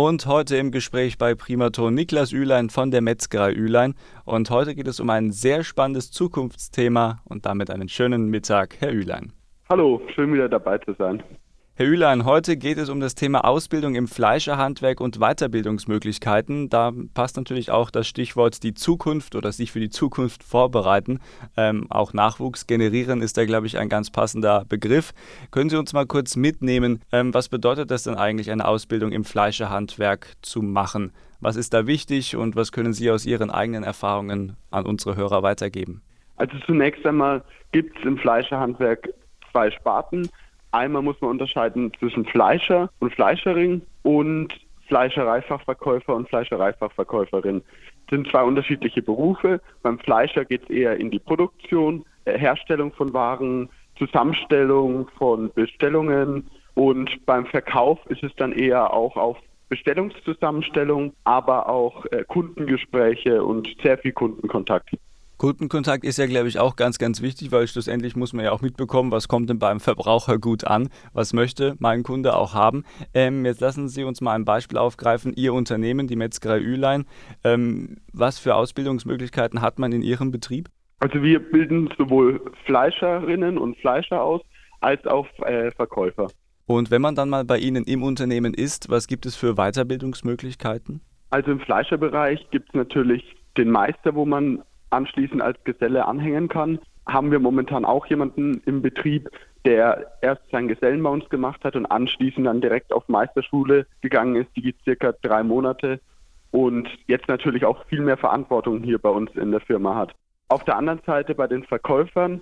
Und heute im Gespräch bei Primaton Niklas Ülein von der Metzgerei Ülein. Und heute geht es um ein sehr spannendes Zukunftsthema und damit einen schönen Mittag, Herr Ülein. Hallo, schön wieder dabei zu sein. Herr Ülein, heute geht es um das Thema Ausbildung im Fleischerhandwerk und Weiterbildungsmöglichkeiten. Da passt natürlich auch das Stichwort die Zukunft oder sich für die Zukunft vorbereiten. Ähm, auch Nachwuchs generieren ist da, glaube ich, ein ganz passender Begriff. Können Sie uns mal kurz mitnehmen, ähm, was bedeutet das denn eigentlich, eine Ausbildung im Fleischerhandwerk zu machen? Was ist da wichtig und was können Sie aus Ihren eigenen Erfahrungen an unsere Hörer weitergeben? Also zunächst einmal gibt es im Fleischerhandwerk zwei Sparten. Einmal muss man unterscheiden zwischen Fleischer und Fleischerin und Fleischereifachverkäufer und Fleischereifachverkäuferin. Das sind zwei unterschiedliche Berufe. Beim Fleischer geht es eher in die Produktion, äh, Herstellung von Waren, Zusammenstellung von Bestellungen und beim Verkauf ist es dann eher auch auf Bestellungszusammenstellung, aber auch äh, Kundengespräche und sehr viel Kundenkontakt. Kundenkontakt ist ja, glaube ich, auch ganz, ganz wichtig, weil schlussendlich muss man ja auch mitbekommen, was kommt denn beim Verbraucher gut an, was möchte mein Kunde auch haben. Ähm, jetzt lassen Sie uns mal ein Beispiel aufgreifen. Ihr Unternehmen, die Metzgerei Ülein, ähm, was für Ausbildungsmöglichkeiten hat man in Ihrem Betrieb? Also wir bilden sowohl Fleischerinnen und Fleischer aus, als auch äh, Verkäufer. Und wenn man dann mal bei Ihnen im Unternehmen ist, was gibt es für Weiterbildungsmöglichkeiten? Also im Fleischerbereich gibt es natürlich den Meister, wo man anschließend als Geselle anhängen kann. Haben wir momentan auch jemanden im Betrieb, der erst sein Gesellen bei uns gemacht hat und anschließend dann direkt auf Meisterschule gegangen ist, die geht circa drei Monate und jetzt natürlich auch viel mehr Verantwortung hier bei uns in der Firma hat. Auf der anderen Seite bei den Verkäufern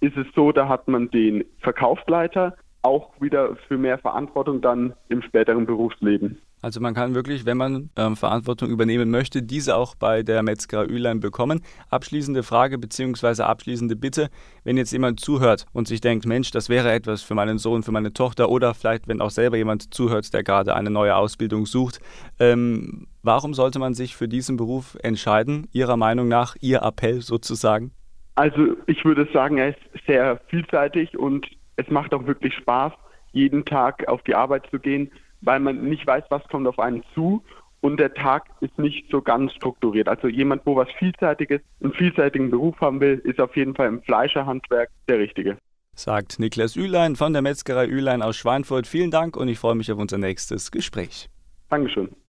ist es so, da hat man den Verkaufsleiter, auch wieder für mehr Verantwortung dann im späteren Berufsleben. Also man kann wirklich, wenn man ähm, Verantwortung übernehmen möchte, diese auch bei der Metzger Ülein bekommen. Abschließende Frage bzw. abschließende Bitte, wenn jetzt jemand zuhört und sich denkt, Mensch, das wäre etwas für meinen Sohn, für meine Tochter oder vielleicht, wenn auch selber jemand zuhört, der gerade eine neue Ausbildung sucht, ähm, warum sollte man sich für diesen Beruf entscheiden? Ihrer Meinung nach, Ihr Appell sozusagen? Also ich würde sagen, er ist sehr vielseitig und es macht auch wirklich Spaß, jeden Tag auf die Arbeit zu gehen weil man nicht weiß, was kommt auf einen zu und der Tag ist nicht so ganz strukturiert. Also jemand, wo was Vielseitiges, einen vielseitigen Beruf haben will, ist auf jeden Fall im Fleischerhandwerk der Richtige. Sagt Niklas Ülein von der Metzgerei Ülein aus Schweinfurt. Vielen Dank und ich freue mich auf unser nächstes Gespräch. Dankeschön.